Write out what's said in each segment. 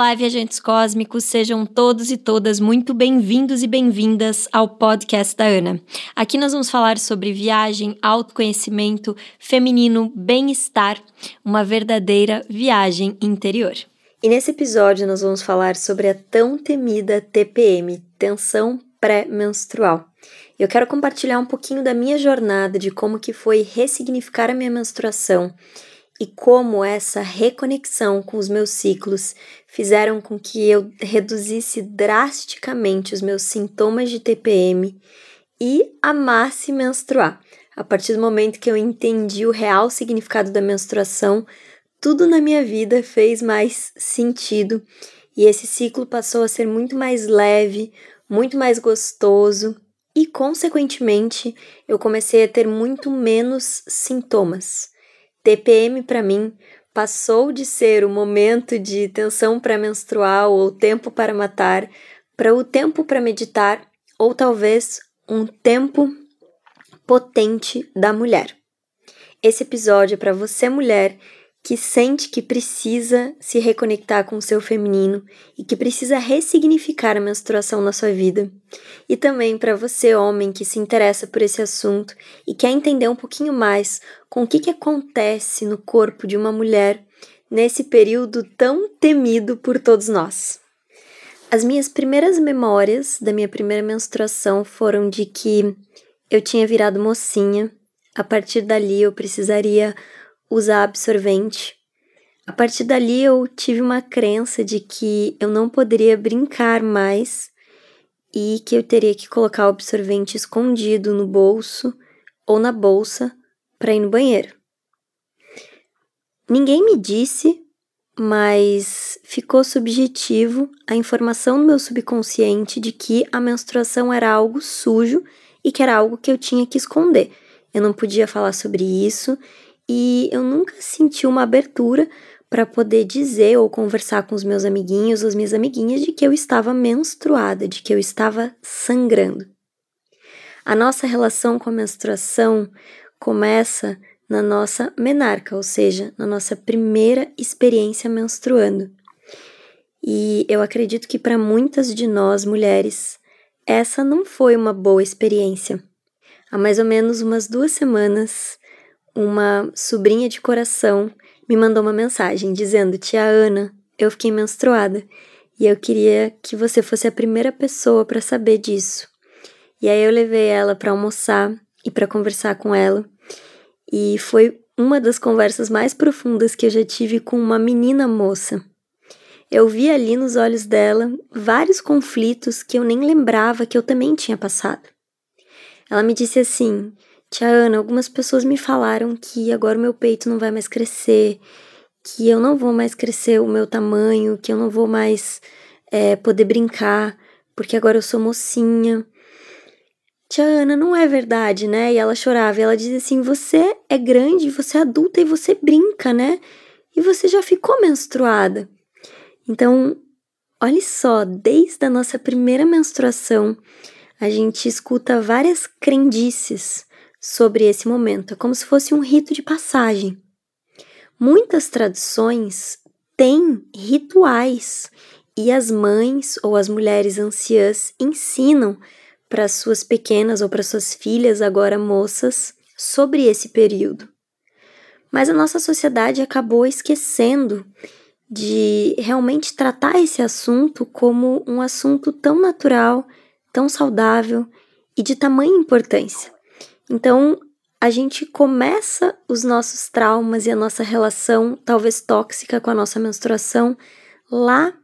Olá, viajantes cósmicos, sejam todos e todas muito bem-vindos e bem-vindas ao podcast da Ana. Aqui nós vamos falar sobre viagem, autoconhecimento, feminino, bem-estar, uma verdadeira viagem interior. E nesse episódio nós vamos falar sobre a tão temida TPM, tensão pré-menstrual. Eu quero compartilhar um pouquinho da minha jornada de como que foi ressignificar a minha menstruação e como essa reconexão com os meus ciclos fizeram com que eu reduzisse drasticamente os meus sintomas de TPM e amasse menstruar. A partir do momento que eu entendi o real significado da menstruação, tudo na minha vida fez mais sentido e esse ciclo passou a ser muito mais leve, muito mais gostoso e, consequentemente, eu comecei a ter muito menos sintomas. TPM para mim passou de ser o momento de tensão pré-menstrual ou tempo para matar para o tempo para meditar ou talvez um tempo potente da mulher. Esse episódio é para você, mulher, que sente que precisa se reconectar com o seu feminino e que precisa ressignificar a menstruação na sua vida. E também para você, homem, que se interessa por esse assunto e quer entender um pouquinho mais com o que, que acontece no corpo de uma mulher nesse período tão temido por todos nós. As minhas primeiras memórias da minha primeira menstruação foram de que eu tinha virado mocinha. A partir dali eu precisaria usar absorvente. A partir dali eu tive uma crença de que eu não poderia brincar mais e que eu teria que colocar o absorvente escondido no bolso ou na bolsa para ir no banheiro. Ninguém me disse, mas ficou subjetivo a informação no meu subconsciente de que a menstruação era algo sujo e que era algo que eu tinha que esconder. Eu não podia falar sobre isso e eu nunca senti uma abertura para poder dizer ou conversar com os meus amiguinhos as minhas amiguinhas de que eu estava menstruada, de que eu estava sangrando. A nossa relação com a menstruação começa na nossa menarca, ou seja, na nossa primeira experiência menstruando. E eu acredito que para muitas de nós mulheres, essa não foi uma boa experiência. Há mais ou menos umas duas semanas, uma sobrinha de coração me mandou uma mensagem dizendo: Tia Ana, eu fiquei menstruada e eu queria que você fosse a primeira pessoa para saber disso. E aí eu levei ela para almoçar e para conversar com ela. E foi uma das conversas mais profundas que eu já tive com uma menina moça. Eu vi ali nos olhos dela vários conflitos que eu nem lembrava que eu também tinha passado. Ela me disse assim: Tia Ana, algumas pessoas me falaram que agora o meu peito não vai mais crescer, que eu não vou mais crescer o meu tamanho, que eu não vou mais é, poder brincar, porque agora eu sou mocinha. Tia Ana, não é verdade, né? E ela chorava e ela dizia assim: Você é grande, você é adulta e você brinca, né? E você já ficou menstruada. Então, olha só, desde a nossa primeira menstruação, a gente escuta várias crendices sobre esse momento, é como se fosse um rito de passagem. Muitas tradições têm rituais e as mães ou as mulheres anciãs ensinam para suas pequenas ou para suas filhas, agora moças, sobre esse período. Mas a nossa sociedade acabou esquecendo de realmente tratar esse assunto como um assunto tão natural, tão saudável e de tamanha importância. Então, a gente começa os nossos traumas e a nossa relação, talvez tóxica, com a nossa menstruação lá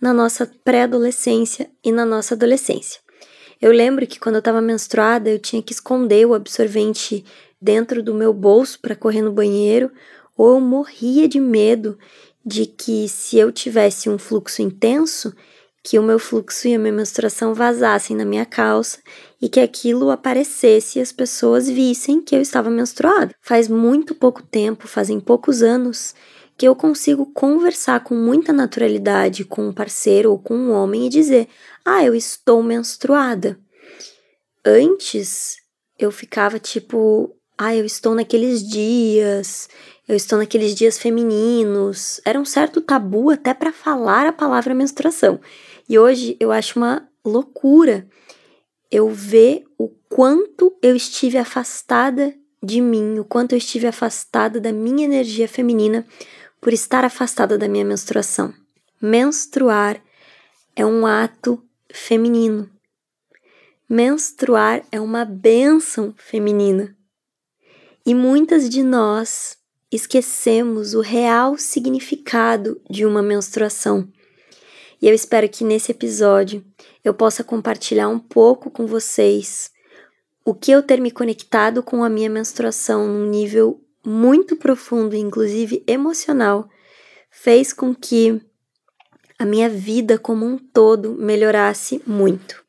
na nossa pré-adolescência e na nossa adolescência. Eu lembro que quando eu estava menstruada, eu tinha que esconder o absorvente dentro do meu bolso para correr no banheiro, ou eu morria de medo de que se eu tivesse um fluxo intenso, que o meu fluxo e a minha menstruação vazassem na minha calça e que aquilo aparecesse e as pessoas vissem que eu estava menstruada. Faz muito pouco tempo, fazem poucos anos, que eu consigo conversar com muita naturalidade com um parceiro ou com um homem e dizer: Ah, eu estou menstruada. Antes eu ficava tipo: Ah, eu estou naqueles dias, eu estou naqueles dias femininos. Era um certo tabu até para falar a palavra menstruação. E hoje eu acho uma loucura eu ver o quanto eu estive afastada de mim, o quanto eu estive afastada da minha energia feminina por estar afastada da minha menstruação. Menstruar é um ato feminino. Menstruar é uma bênção feminina. E muitas de nós esquecemos o real significado de uma menstruação. E eu espero que nesse episódio eu possa compartilhar um pouco com vocês o que eu ter me conectado com a minha menstruação num nível muito profundo, inclusive emocional, fez com que a minha vida como um todo melhorasse muito.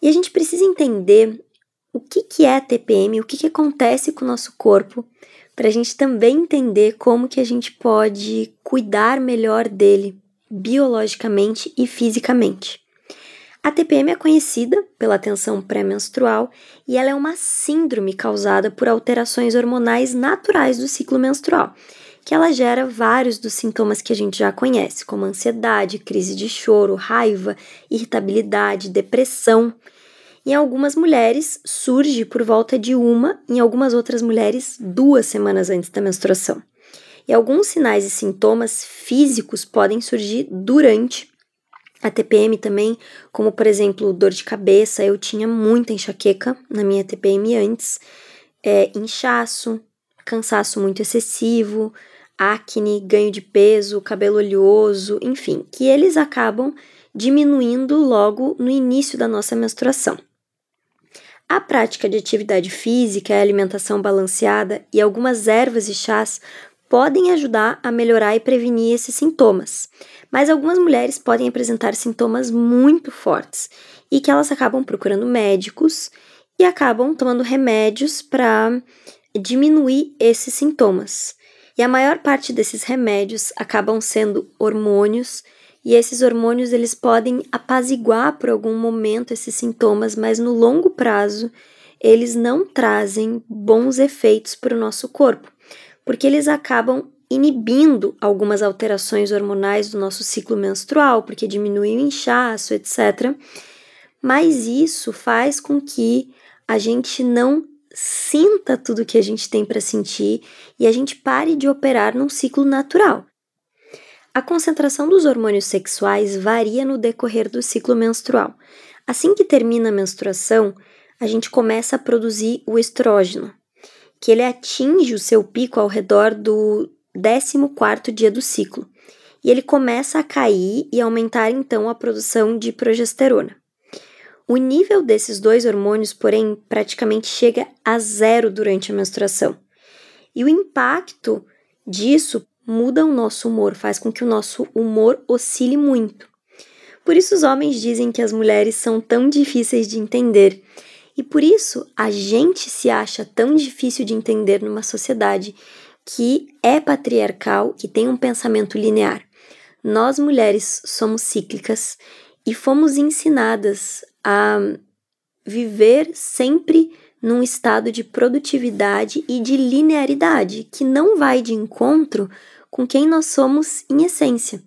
E a gente precisa entender o que, que é a TPM, o que, que acontece com o nosso corpo, para a gente também entender como que a gente pode cuidar melhor dele biologicamente e fisicamente. A TPM é conhecida pela tensão pré-menstrual e ela é uma síndrome causada por alterações hormonais naturais do ciclo menstrual, que ela gera vários dos sintomas que a gente já conhece, como ansiedade, crise de choro, raiva, irritabilidade, depressão. Em algumas mulheres surge por volta de uma, em algumas outras mulheres duas semanas antes da menstruação. E alguns sinais e sintomas físicos podem surgir durante a TPM também, como por exemplo dor de cabeça. Eu tinha muita enxaqueca na minha TPM antes, é, inchaço, cansaço muito excessivo, acne, ganho de peso, cabelo oleoso, enfim, que eles acabam diminuindo logo no início da nossa menstruação. A prática de atividade física, a alimentação balanceada e algumas ervas e chás podem ajudar a melhorar e prevenir esses sintomas, mas algumas mulheres podem apresentar sintomas muito fortes e que elas acabam procurando médicos e acabam tomando remédios para diminuir esses sintomas. E a maior parte desses remédios acabam sendo hormônios, e esses hormônios eles podem apaziguar por algum momento esses sintomas, mas no longo prazo eles não trazem bons efeitos para o nosso corpo porque eles acabam inibindo algumas alterações hormonais do nosso ciclo menstrual, porque diminui o inchaço, etc. Mas isso faz com que a gente não sinta tudo que a gente tem para sentir e a gente pare de operar num ciclo natural. A concentração dos hormônios sexuais varia no decorrer do ciclo menstrual. Assim que termina a menstruação, a gente começa a produzir o estrógeno, que ele atinge o seu pico ao redor do 14º dia do ciclo, e ele começa a cair e aumentar então a produção de progesterona. O nível desses dois hormônios, porém, praticamente chega a zero durante a menstruação. E o impacto disso muda o nosso humor, faz com que o nosso humor oscile muito. Por isso, os homens dizem que as mulheres são tão difíceis de entender e por isso a gente se acha tão difícil de entender numa sociedade que é patriarcal, que tem um pensamento linear. Nós mulheres somos cíclicas e fomos ensinadas a viver sempre num estado de produtividade e de linearidade que não vai de encontro com quem nós somos em essência.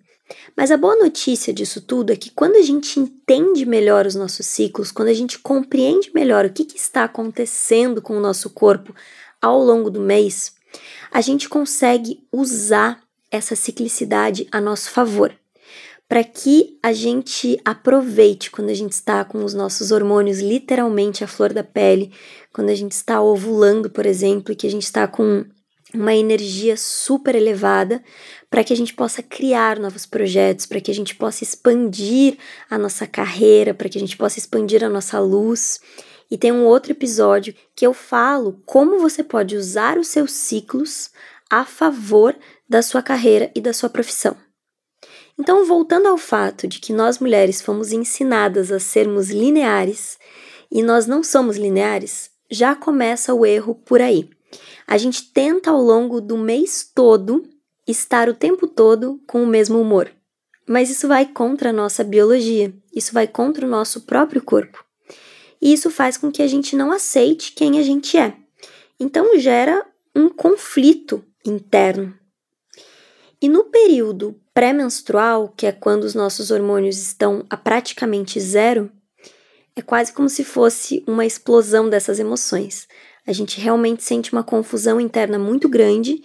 Mas a boa notícia disso tudo é que quando a gente entende melhor os nossos ciclos, quando a gente compreende melhor o que, que está acontecendo com o nosso corpo ao longo do mês, a gente consegue usar essa ciclicidade a nosso favor, para que a gente aproveite quando a gente está com os nossos hormônios literalmente à flor da pele, quando a gente está ovulando, por exemplo, e que a gente está com uma energia super elevada para que a gente possa criar novos projetos, para que a gente possa expandir a nossa carreira, para que a gente possa expandir a nossa luz. E tem um outro episódio que eu falo como você pode usar os seus ciclos a favor da sua carreira e da sua profissão. Então, voltando ao fato de que nós mulheres fomos ensinadas a sermos lineares e nós não somos lineares, já começa o erro por aí. A gente tenta ao longo do mês todo estar o tempo todo com o mesmo humor. Mas isso vai contra a nossa biologia, isso vai contra o nosso próprio corpo. E isso faz com que a gente não aceite quem a gente é. Então gera um conflito interno. E no período pré-menstrual, que é quando os nossos hormônios estão a praticamente zero, é quase como se fosse uma explosão dessas emoções. A gente realmente sente uma confusão interna muito grande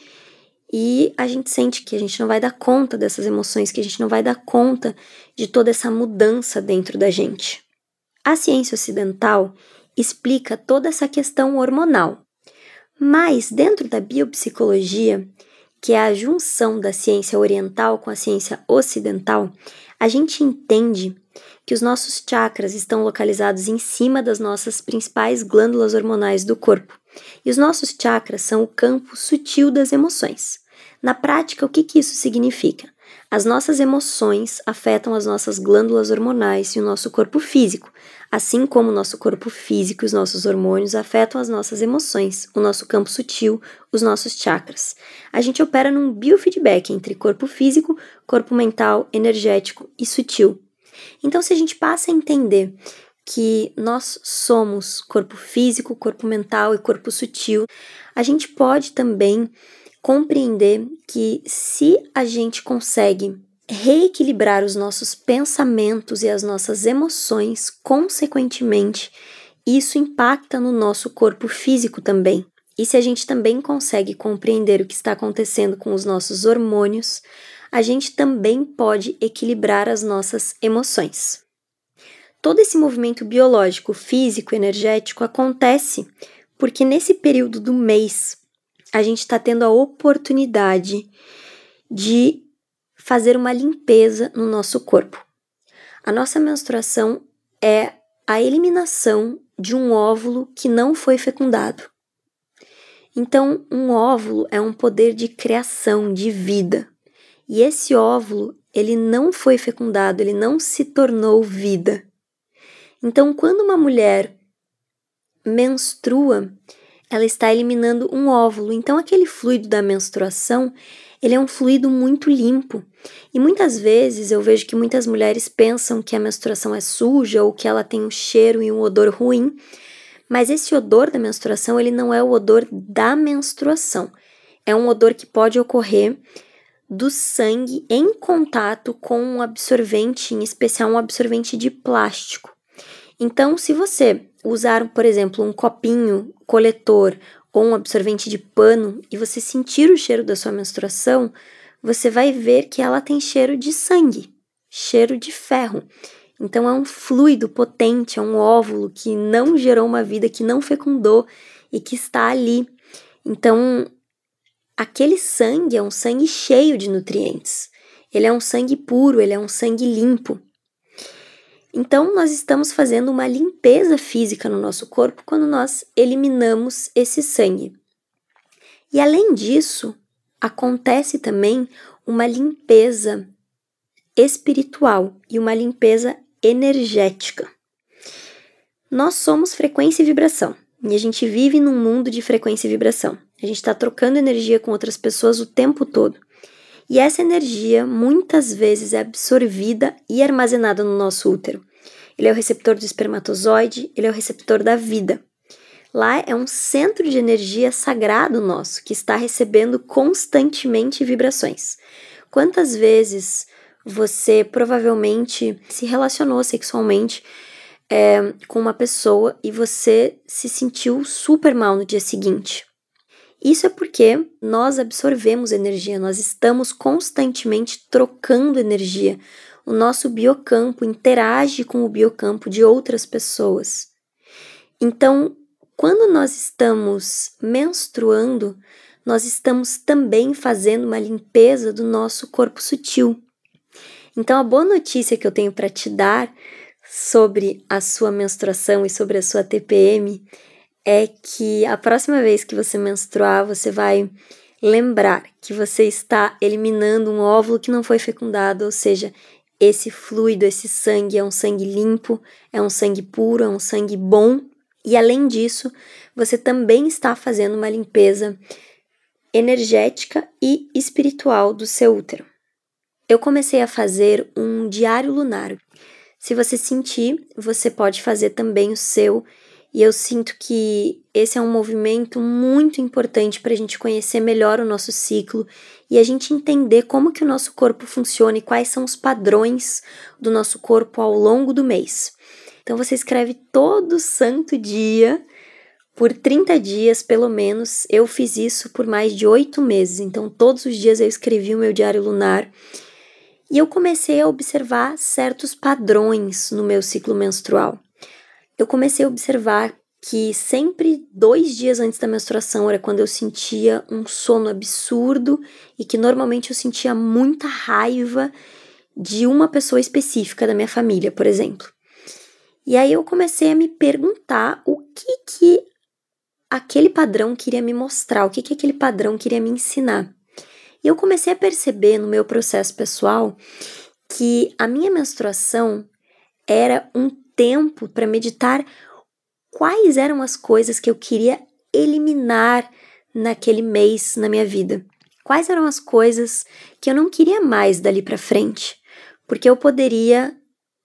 e a gente sente que a gente não vai dar conta dessas emoções, que a gente não vai dar conta de toda essa mudança dentro da gente. A ciência ocidental explica toda essa questão hormonal, mas dentro da biopsicologia, que é a junção da ciência oriental com a ciência ocidental, a gente entende que os nossos chakras estão localizados em cima das nossas principais glândulas hormonais do corpo. E os nossos chakras são o campo sutil das emoções. Na prática, o que, que isso significa? As nossas emoções afetam as nossas glândulas hormonais e o nosso corpo físico, assim como o nosso corpo físico e os nossos hormônios afetam as nossas emoções, o nosso campo sutil, os nossos chakras. A gente opera num biofeedback entre corpo físico, corpo mental, energético e sutil. Então, se a gente passa a entender que nós somos corpo físico, corpo mental e corpo sutil, a gente pode também compreender que se a gente consegue reequilibrar os nossos pensamentos e as nossas emoções, consequentemente, isso impacta no nosso corpo físico também. E se a gente também consegue compreender o que está acontecendo com os nossos hormônios, a gente também pode equilibrar as nossas emoções. Todo esse movimento biológico, físico, energético acontece porque nesse período do mês a gente está tendo a oportunidade de fazer uma limpeza no nosso corpo. A nossa menstruação é a eliminação de um óvulo que não foi fecundado. Então, um óvulo é um poder de criação, de vida. E esse óvulo, ele não foi fecundado, ele não se tornou vida. Então, quando uma mulher menstrua, ela está eliminando um óvulo. Então, aquele fluido da menstruação, ele é um fluido muito limpo. E muitas vezes eu vejo que muitas mulheres pensam que a menstruação é suja ou que ela tem um cheiro e um odor ruim. Mas esse odor da menstruação, ele não é o odor da menstruação. É um odor que pode ocorrer do sangue em contato com um absorvente, em especial um absorvente de plástico. Então, se você usar, por exemplo, um copinho coletor ou um absorvente de pano e você sentir o cheiro da sua menstruação, você vai ver que ela tem cheiro de sangue, cheiro de ferro. Então é um fluido potente, é um óvulo que não gerou uma vida, que não fecundou e que está ali. Então, aquele sangue é um sangue cheio de nutrientes. Ele é um sangue puro, ele é um sangue limpo. Então, nós estamos fazendo uma limpeza física no nosso corpo quando nós eliminamos esse sangue. E além disso, acontece também uma limpeza espiritual e uma limpeza energética. Nós somos frequência e vibração e a gente vive num mundo de frequência e vibração. A gente está trocando energia com outras pessoas o tempo todo. E essa energia muitas vezes é absorvida e armazenada no nosso útero. Ele é o receptor do espermatozoide, ele é o receptor da vida. Lá é um centro de energia sagrado nosso que está recebendo constantemente vibrações. Quantas vezes você provavelmente se relacionou sexualmente é, com uma pessoa e você se sentiu super mal no dia seguinte? Isso é porque nós absorvemos energia, nós estamos constantemente trocando energia. O nosso biocampo interage com o biocampo de outras pessoas. Então, quando nós estamos menstruando, nós estamos também fazendo uma limpeza do nosso corpo sutil. Então, a boa notícia que eu tenho para te dar sobre a sua menstruação e sobre a sua TPM é que a próxima vez que você menstruar, você vai lembrar que você está eliminando um óvulo que não foi fecundado, ou seja, esse fluido, esse sangue é um sangue limpo, é um sangue puro, é um sangue bom, e além disso, você também está fazendo uma limpeza energética e espiritual do seu útero. Eu comecei a fazer um diário lunar. Se você sentir, você pode fazer também o seu E eu sinto que esse é um movimento muito importante para a gente conhecer melhor o nosso ciclo e a gente entender como que o nosso corpo funciona e quais são os padrões do nosso corpo ao longo do mês. Então você escreve todo santo dia por 30 dias, pelo menos. Eu fiz isso por mais de oito meses. Então todos os dias eu escrevi o meu diário lunar e eu comecei a observar certos padrões no meu ciclo menstrual eu comecei a observar que sempre dois dias antes da menstruação era quando eu sentia um sono absurdo e que normalmente eu sentia muita raiva de uma pessoa específica da minha família, por exemplo. E aí eu comecei a me perguntar o que que aquele padrão queria me mostrar, o que que aquele padrão queria me ensinar. E eu comecei a perceber no meu processo pessoal que a minha menstruação era um tempo para meditar quais eram as coisas que eu queria eliminar naquele mês na minha vida. Quais eram as coisas que eu não queria mais dali para frente, porque eu poderia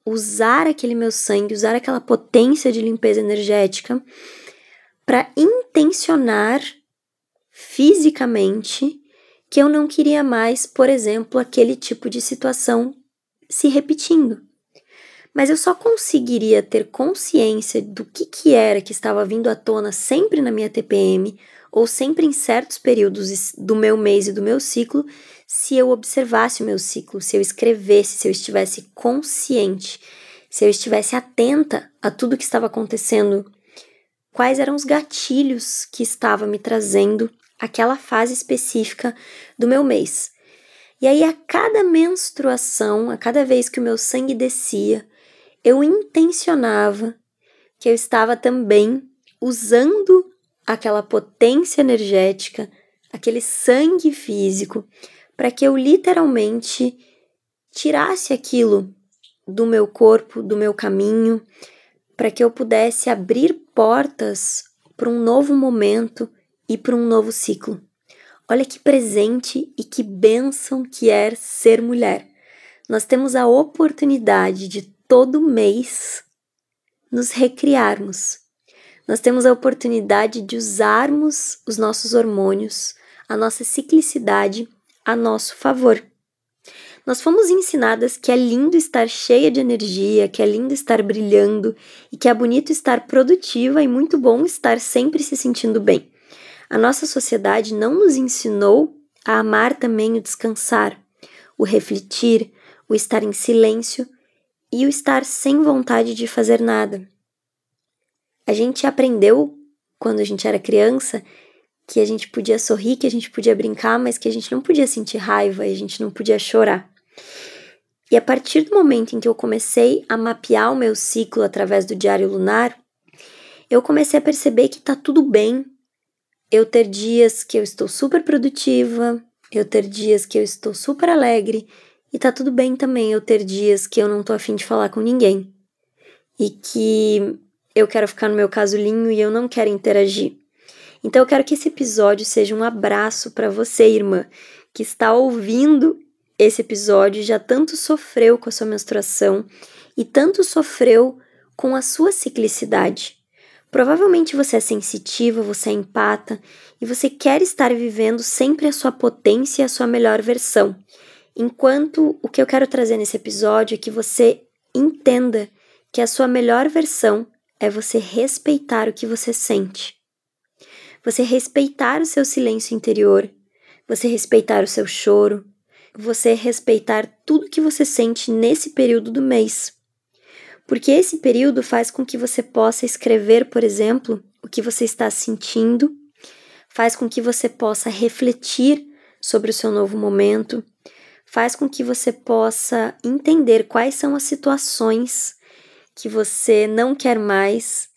usar aquele meu sangue, usar aquela potência de limpeza energética para intencionar fisicamente que eu não queria mais, por exemplo, aquele tipo de situação se repetindo mas eu só conseguiria ter consciência do que, que era que estava vindo à tona sempre na minha TPM ou sempre em certos períodos do meu mês e do meu ciclo se eu observasse o meu ciclo, se eu escrevesse, se eu estivesse consciente, se eu estivesse atenta a tudo que estava acontecendo, quais eram os gatilhos que estava me trazendo aquela fase específica do meu mês. E aí, a cada menstruação, a cada vez que o meu sangue descia, eu intencionava que eu estava também usando aquela potência energética, aquele sangue físico, para que eu literalmente tirasse aquilo do meu corpo, do meu caminho, para que eu pudesse abrir portas para um novo momento e para um novo ciclo. Olha que presente e que bênção que é ser mulher. Nós temos a oportunidade de todo mês nos recriarmos. Nós temos a oportunidade de usarmos os nossos hormônios, a nossa ciclicidade a nosso favor. Nós fomos ensinadas que é lindo estar cheia de energia, que é lindo estar brilhando e que é bonito estar produtiva e muito bom estar sempre se sentindo bem. A nossa sociedade não nos ensinou a amar também o descansar, o refletir, o estar em silêncio e o estar sem vontade de fazer nada. A gente aprendeu, quando a gente era criança, que a gente podia sorrir, que a gente podia brincar, mas que a gente não podia sentir raiva e a gente não podia chorar. E a partir do momento em que eu comecei a mapear o meu ciclo através do diário lunar, eu comecei a perceber que tá tudo bem eu ter dias que eu estou super produtiva, eu ter dias que eu estou super alegre e tá tudo bem também eu ter dias que eu não tô afim de falar com ninguém. E que eu quero ficar no meu casulinho e eu não quero interagir. Então eu quero que esse episódio seja um abraço para você, irmã, que está ouvindo esse episódio, já tanto sofreu com a sua menstruação e tanto sofreu com a sua ciclicidade. Provavelmente você é sensitiva, você é empata e você quer estar vivendo sempre a sua potência e a sua melhor versão. Enquanto o que eu quero trazer nesse episódio é que você entenda que a sua melhor versão é você respeitar o que você sente. Você respeitar o seu silêncio interior, você respeitar o seu choro, você respeitar tudo que você sente nesse período do mês. Porque esse período faz com que você possa escrever, por exemplo, o que você está sentindo, faz com que você possa refletir sobre o seu novo momento, faz com que você possa entender quais são as situações que você não quer mais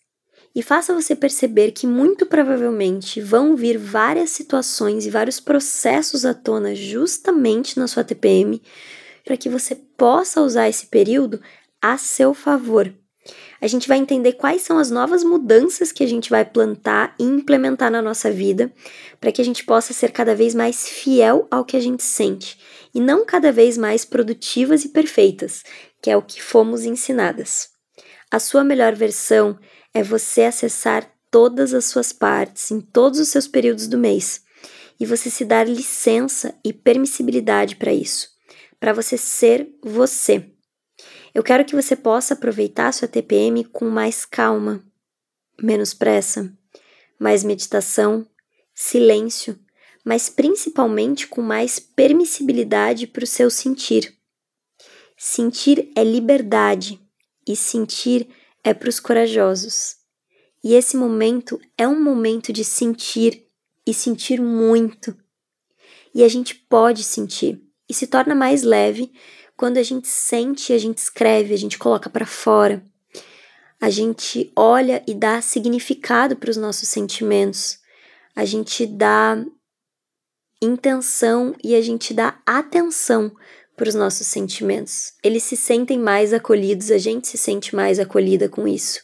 e faça você perceber que muito provavelmente vão vir várias situações e vários processos à tona justamente na sua TPM para que você possa usar esse período a seu favor. A gente vai entender quais são as novas mudanças que a gente vai plantar e implementar na nossa vida para que a gente possa ser cada vez mais fiel ao que a gente sente e não cada vez mais produtivas e perfeitas, que é o que fomos ensinadas. A sua melhor versão é você acessar todas as suas partes em todos os seus períodos do mês e você se dar licença e permissibilidade para isso, para você ser você. Eu quero que você possa aproveitar sua TPM com mais calma, menos pressa, mais meditação, silêncio, mas principalmente com mais permissibilidade para o seu sentir. Sentir é liberdade e sentir é para os corajosos. E esse momento é um momento de sentir e sentir muito. E a gente pode sentir e se torna mais leve quando a gente sente, a gente escreve, a gente coloca para fora. A gente olha e dá significado para os nossos sentimentos. A gente dá intenção e a gente dá atenção para os nossos sentimentos. Eles se sentem mais acolhidos, a gente se sente mais acolhida com isso.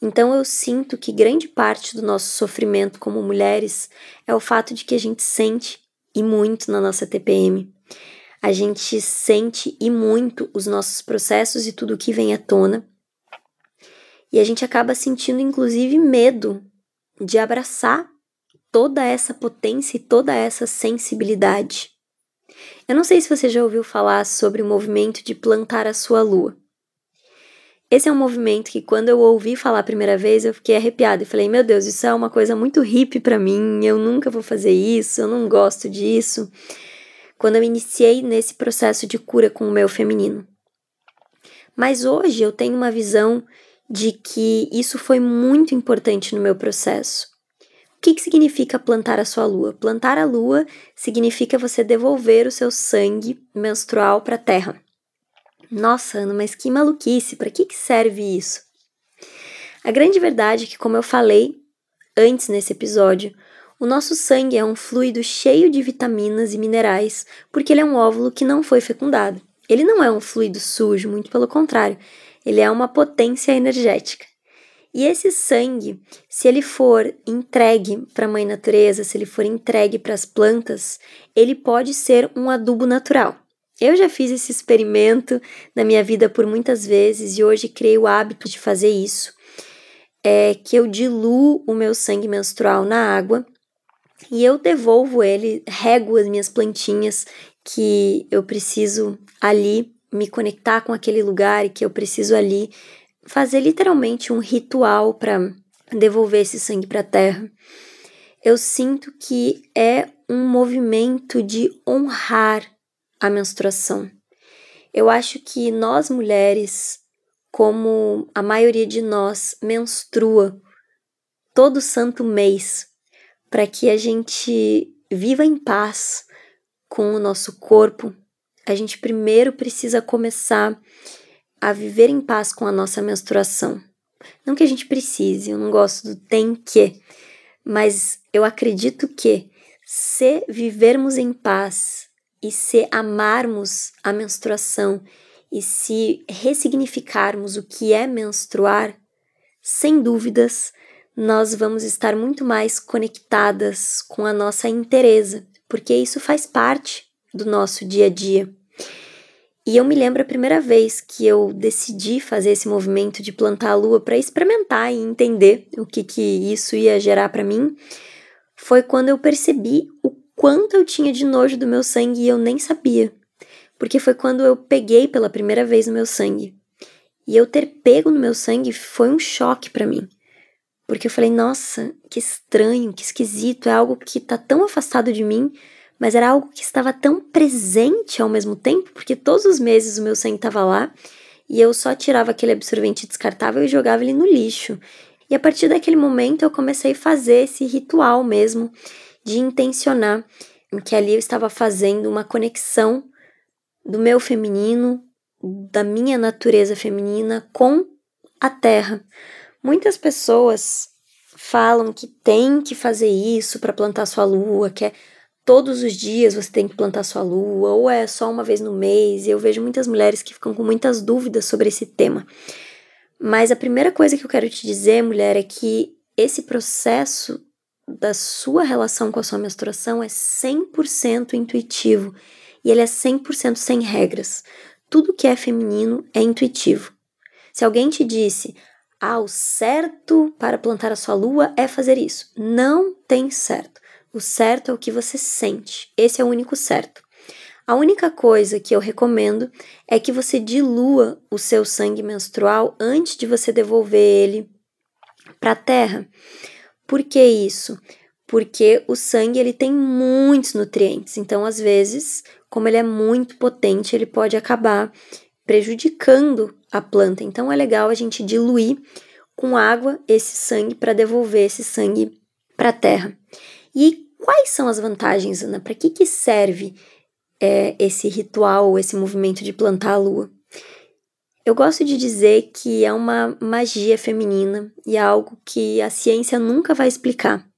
Então eu sinto que grande parte do nosso sofrimento como mulheres é o fato de que a gente sente e muito na nossa TPM. A gente sente e muito os nossos processos e tudo que vem à tona. E a gente acaba sentindo inclusive medo de abraçar toda essa potência e toda essa sensibilidade. Eu não sei se você já ouviu falar sobre o movimento de plantar a sua lua. Esse é um movimento que, quando eu ouvi falar a primeira vez, eu fiquei arrepiada e falei: Meu Deus, isso é uma coisa muito hippie para mim, eu nunca vou fazer isso, eu não gosto disso. Quando eu iniciei nesse processo de cura com o meu feminino. Mas hoje eu tenho uma visão de que isso foi muito importante no meu processo. O que, que significa plantar a sua lua? Plantar a lua significa você devolver o seu sangue menstrual para a terra. Nossa, Ana, mas que maluquice, para que, que serve isso? A grande verdade é que, como eu falei antes nesse episódio, o nosso sangue é um fluido cheio de vitaminas e minerais, porque ele é um óvulo que não foi fecundado. Ele não é um fluido sujo, muito pelo contrário, ele é uma potência energética. E esse sangue, se ele for entregue para a mãe natureza, se ele for entregue para as plantas, ele pode ser um adubo natural. Eu já fiz esse experimento na minha vida por muitas vezes e hoje criei o hábito de fazer isso. É que eu diluo o meu sangue menstrual na água e eu devolvo ele, rego as minhas plantinhas que eu preciso ali me conectar com aquele lugar e que eu preciso ali fazer literalmente um ritual para devolver esse sangue para a terra. Eu sinto que é um movimento de honrar a menstruação. Eu acho que nós mulheres, como a maioria de nós, menstrua todo santo mês para que a gente viva em paz com o nosso corpo, a gente primeiro precisa começar a viver em paz com a nossa menstruação. Não que a gente precise, eu não gosto do tem que, mas eu acredito que se vivermos em paz e se amarmos a menstruação e se ressignificarmos o que é menstruar, sem dúvidas, nós vamos estar muito mais conectadas com a nossa inteireza, porque isso faz parte do nosso dia a dia. E eu me lembro a primeira vez que eu decidi fazer esse movimento de plantar a lua para experimentar e entender o que, que isso ia gerar para mim, foi quando eu percebi o quanto eu tinha de nojo do meu sangue e eu nem sabia. Porque foi quando eu peguei pela primeira vez no meu sangue. E eu ter pego no meu sangue foi um choque para mim. Porque eu falei, nossa, que estranho, que esquisito, é algo que tá tão afastado de mim, mas era algo que estava tão presente ao mesmo tempo, porque todos os meses o meu sangue estava lá e eu só tirava aquele absorvente descartável e jogava ele no lixo. E a partir daquele momento eu comecei a fazer esse ritual mesmo de intencionar que ali eu estava fazendo uma conexão do meu feminino, da minha natureza feminina com a terra. Muitas pessoas falam que tem que fazer isso para plantar sua lua, que é todos os dias você tem que plantar sua lua, ou é só uma vez no mês. E eu vejo muitas mulheres que ficam com muitas dúvidas sobre esse tema. Mas a primeira coisa que eu quero te dizer, mulher, é que esse processo da sua relação com a sua menstruação é 100% intuitivo e ele é 100% sem regras. Tudo que é feminino é intuitivo. Se alguém te disse, ah, o certo para plantar a sua lua é fazer isso. Não tem certo. O certo é o que você sente. Esse é o único certo. A única coisa que eu recomendo é que você dilua o seu sangue menstrual antes de você devolver ele para a terra. Por que isso? Porque o sangue ele tem muitos nutrientes. Então, às vezes, como ele é muito potente, ele pode acabar prejudicando a planta. Então, é legal a gente diluir com água esse sangue para devolver esse sangue para a terra. E quais são as vantagens, Ana? Para que, que serve é, esse ritual, esse movimento de plantar a lua? Eu gosto de dizer que é uma magia feminina e é algo que a ciência nunca vai explicar.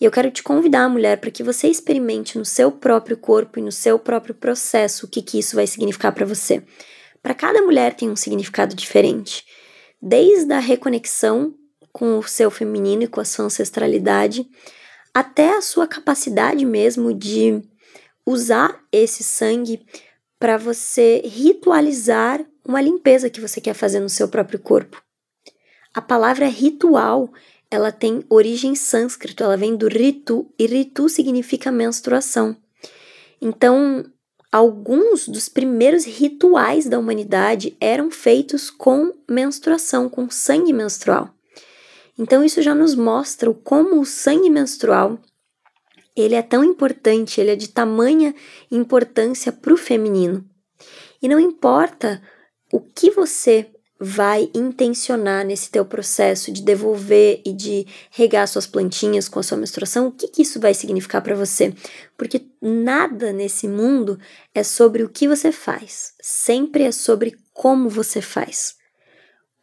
E eu quero te convidar, mulher, para que você experimente no seu próprio corpo e no seu próprio processo o que, que isso vai significar para você. Para cada mulher tem um significado diferente, desde a reconexão com o seu feminino e com a sua ancestralidade, até a sua capacidade mesmo de usar esse sangue para você ritualizar uma limpeza que você quer fazer no seu próprio corpo. A palavra ritual, ela tem origem sânscrito, ela vem do ritu, e ritu significa menstruação. Então, alguns dos primeiros rituais da humanidade eram feitos com menstruação, com sangue menstrual. Então isso já nos mostra como o sangue menstrual ele é tão importante, ele é de tamanha importância para o feminino. E não importa o que você vai intencionar nesse teu processo de devolver e de regar suas plantinhas com a sua menstruação, o que, que isso vai significar para você? Porque nada nesse mundo é sobre o que você faz, sempre é sobre como você faz.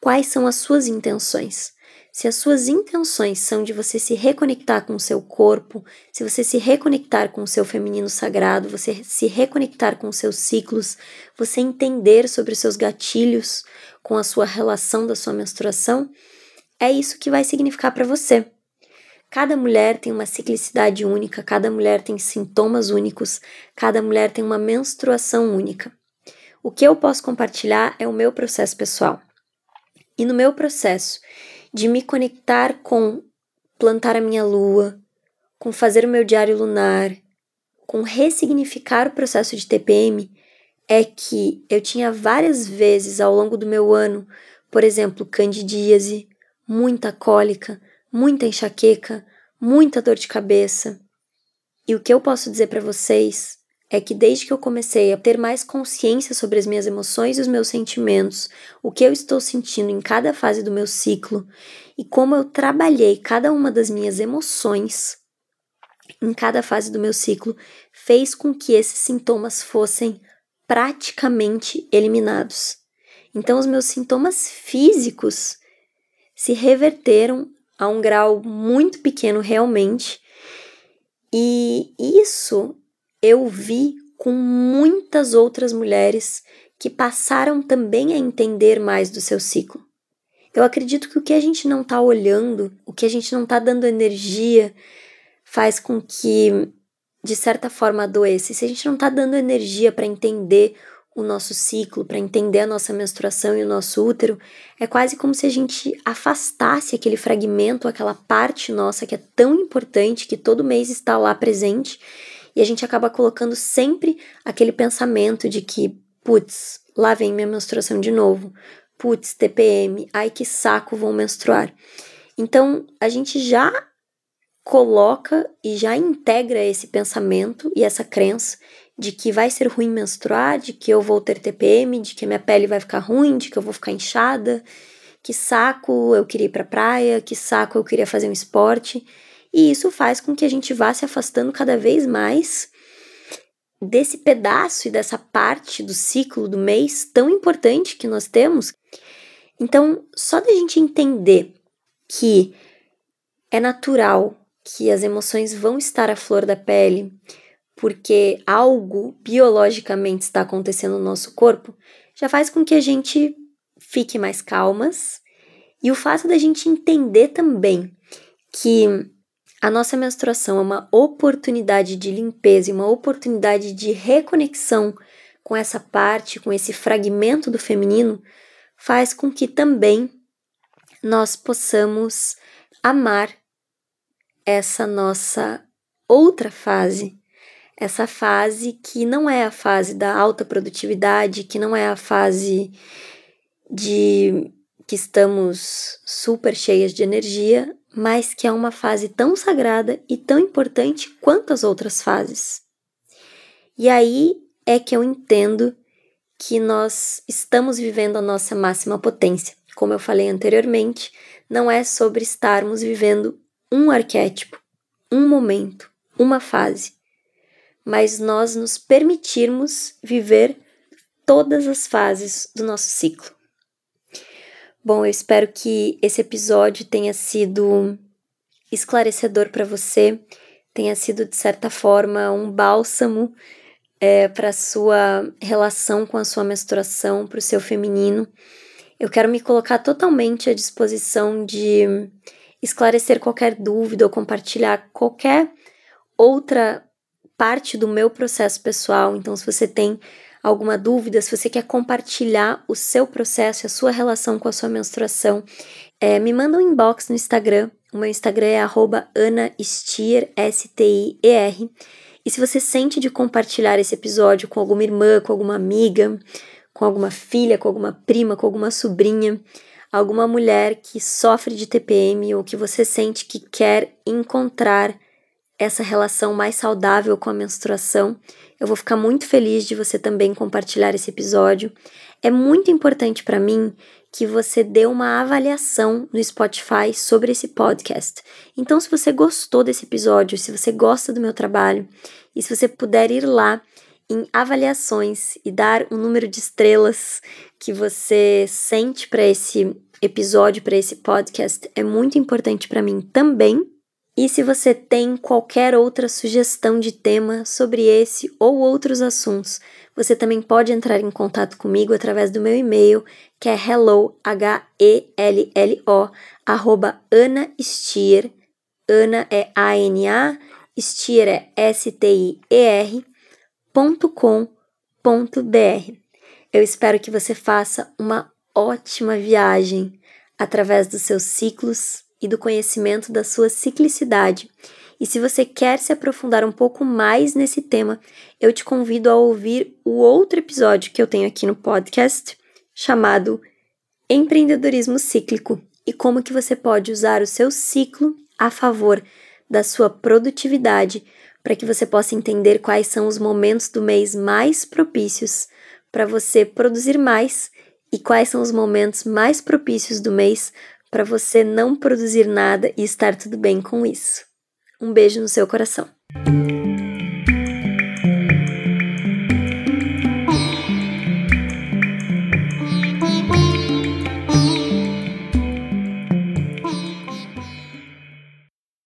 Quais são as suas intenções? Se as suas intenções são de você se reconectar com o seu corpo, se você se reconectar com o seu feminino sagrado, você se reconectar com os seus ciclos, você entender sobre os seus gatilhos com a sua relação da sua menstruação, é isso que vai significar para você. Cada mulher tem uma ciclicidade única, cada mulher tem sintomas únicos, cada mulher tem uma menstruação única. O que eu posso compartilhar é o meu processo pessoal. E no meu processo, de me conectar com plantar a minha lua, com fazer o meu diário lunar, com ressignificar o processo de TPM, é que eu tinha várias vezes ao longo do meu ano, por exemplo, candidíase, muita cólica, muita enxaqueca, muita dor de cabeça. E o que eu posso dizer para vocês é que desde que eu comecei a ter mais consciência sobre as minhas emoções e os meus sentimentos, o que eu estou sentindo em cada fase do meu ciclo e como eu trabalhei cada uma das minhas emoções em cada fase do meu ciclo, fez com que esses sintomas fossem praticamente eliminados. Então, os meus sintomas físicos se reverteram a um grau muito pequeno realmente, e isso eu vi com muitas outras mulheres que passaram também a entender mais do seu ciclo. Eu acredito que o que a gente não está olhando, o que a gente não está dando energia, faz com que, de certa forma, adoeça. E se a gente não está dando energia para entender o nosso ciclo, para entender a nossa menstruação e o nosso útero, é quase como se a gente afastasse aquele fragmento, aquela parte nossa que é tão importante, que todo mês está lá presente e a gente acaba colocando sempre aquele pensamento de que, putz, lá vem minha menstruação de novo. Putz, TPM, ai que saco, vou menstruar. Então, a gente já coloca e já integra esse pensamento e essa crença de que vai ser ruim menstruar, de que eu vou ter TPM, de que minha pele vai ficar ruim, de que eu vou ficar inchada, que saco eu queria ir pra praia, que saco eu queria fazer um esporte. E isso faz com que a gente vá se afastando cada vez mais desse pedaço e dessa parte do ciclo do mês tão importante que nós temos. Então, só da gente entender que é natural que as emoções vão estar à flor da pele, porque algo biologicamente está acontecendo no nosso corpo, já faz com que a gente fique mais calmas. E o fato da gente entender também que a nossa menstruação é uma oportunidade de limpeza e uma oportunidade de reconexão com essa parte, com esse fragmento do feminino, faz com que também nós possamos amar essa nossa outra fase, essa fase que não é a fase da alta produtividade, que não é a fase de que estamos super cheias de energia, mas que é uma fase tão sagrada e tão importante quanto as outras fases. E aí é que eu entendo que nós estamos vivendo a nossa máxima potência. Como eu falei anteriormente, não é sobre estarmos vivendo um arquétipo, um momento, uma fase, mas nós nos permitirmos viver todas as fases do nosso ciclo. Bom, eu espero que esse episódio tenha sido esclarecedor para você, tenha sido de certa forma um bálsamo é, para sua relação com a sua menstruação, para o seu feminino. Eu quero me colocar totalmente à disposição de esclarecer qualquer dúvida ou compartilhar qualquer outra parte do meu processo pessoal. Então, se você tem alguma dúvida, se você quer compartilhar o seu processo a sua relação com a sua menstruação, é, me manda um inbox no Instagram. O meu Instagram é anastier, S-T-I-E-R. E se você sente de compartilhar esse episódio com alguma irmã, com alguma amiga, com alguma filha, com alguma prima, com alguma sobrinha, alguma mulher que sofre de TPM ou que você sente que quer encontrar essa relação mais saudável com a menstruação, eu vou ficar muito feliz de você também compartilhar esse episódio. É muito importante para mim que você dê uma avaliação no Spotify sobre esse podcast. Então, se você gostou desse episódio, se você gosta do meu trabalho e se você puder ir lá em avaliações e dar um número de estrelas que você sente para esse episódio, para esse podcast, é muito importante para mim também. E se você tem qualquer outra sugestão de tema sobre esse ou outros assuntos, você também pode entrar em contato comigo através do meu e-mail, que é hello, H-E-L-L-O, arroba Ana Stier, Ana é A-N-A, Stier é S-T-I-E-R, ponto com, ponto br. Eu espero que você faça uma ótima viagem através dos seus ciclos, e do conhecimento da sua ciclicidade. E se você quer se aprofundar um pouco mais nesse tema, eu te convido a ouvir o outro episódio que eu tenho aqui no podcast, chamado Empreendedorismo Cíclico e como que você pode usar o seu ciclo a favor da sua produtividade para que você possa entender quais são os momentos do mês mais propícios para você produzir mais e quais são os momentos mais propícios do mês para você não produzir nada e estar tudo bem com isso. Um beijo no seu coração.